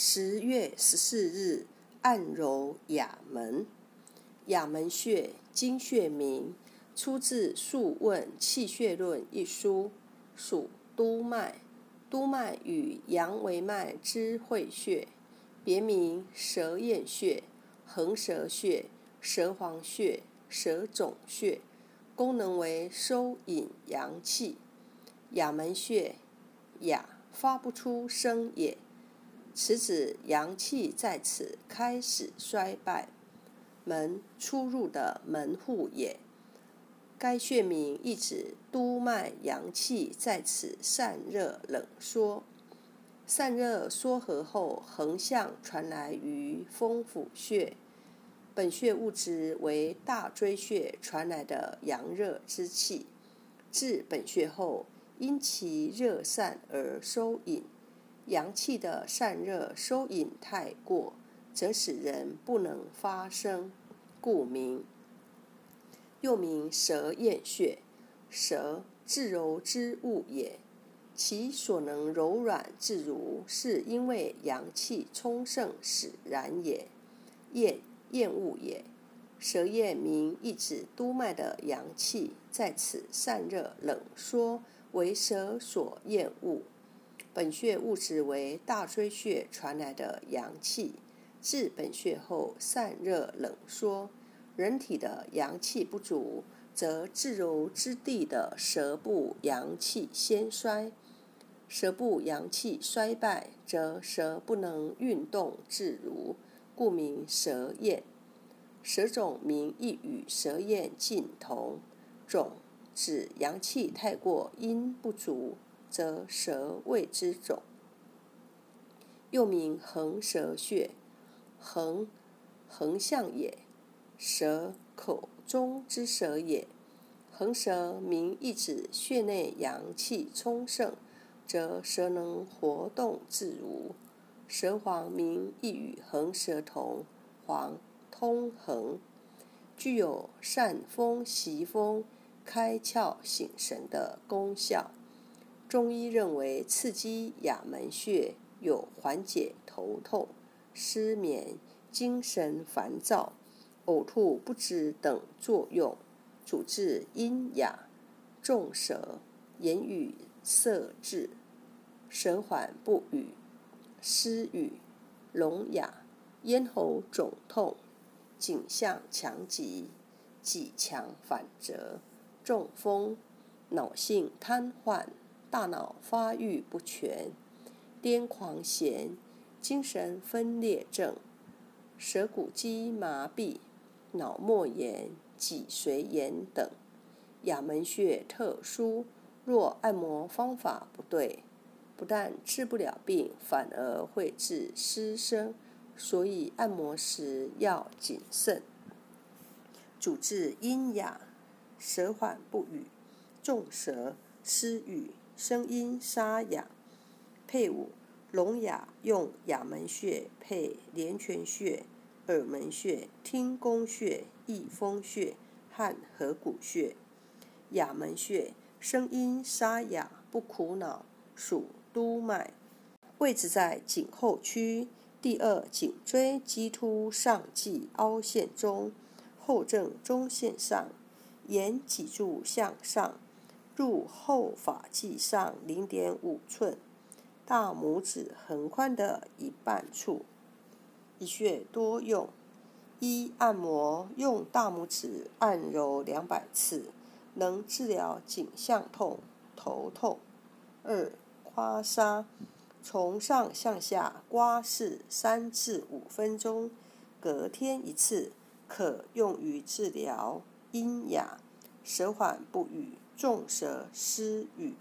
十月十四日，按揉哑门。哑门穴，经穴名，出自《素问·气血论》一书，属督脉。督脉与阳维脉之会穴，别名舌咽穴、横舌穴、舌黄穴、舌种穴，功能为收引阳气。哑门穴，哑发不出声也。此指阳气在此开始衰败，门出入的门户也。该穴名意指督脉阳气在此散热冷缩，散热缩合后横向传来于风府穴。本穴物质为大椎穴传来的阳热之气，至本穴后因其热散而收引。阳气的散热收引太过，则使人不能发声，故名。又名舌咽穴。舌，自柔之物也。其所能柔软自如，是因为阳气充盛使然也。咽，厌恶也。舌咽名意指督脉的阳气在此散热冷缩，为舌所厌恶。本穴物质为大椎穴传来的阳气，至本穴后散热冷缩。人体的阳气不足，则自柔之地的舌部阳气先衰。舌部阳气衰败，则舌不能运动自如，故名舌咽。舌种名亦与舌咽近同，种指阳气太过，阴不足。则舌谓之肿，又名横舌穴，横横向也，舌口中之舌也。横舌名意指穴内阳气充盛，则舌能活动自如。舌黄名亦与横舌同，黄通横，具有散风息风、开窍醒神的功效。中医认为，刺激哑门穴有缓解头痛、失眠、精神烦躁、呕吐不止等作用，主治阴哑、重舌、言语塞滞、舌缓不语、失语、聋哑、咽喉肿痛、颈项强疾、脊强反折、中风、脑性瘫痪。大脑发育不全、癫狂痫、精神分裂症、舌骨肌麻痹、脑膜炎、脊髓炎等。哑门穴特殊，若按摩方法不对，不但治不了病，反而会致失声，所以按摩时要谨慎。主治阴哑、舌缓不语、重舌、失语。声音沙哑，配伍聋哑用哑门穴配连泉穴、耳门穴、听宫穴、翳风穴和合谷穴。哑门穴声音沙哑不苦恼，属督脉，位置在颈后区第二颈椎棘突上际凹陷中，后正中线上，沿脊柱向上。入后发际上零点五寸，大拇指横宽的一半处。一穴多用：一、按摩，用大拇指按揉两百次，能治疗颈项痛、头痛；二、刮痧，从上向下刮拭三至五分钟，隔天一次，可用于治疗阴哑、舌缓不语。众蛇私语。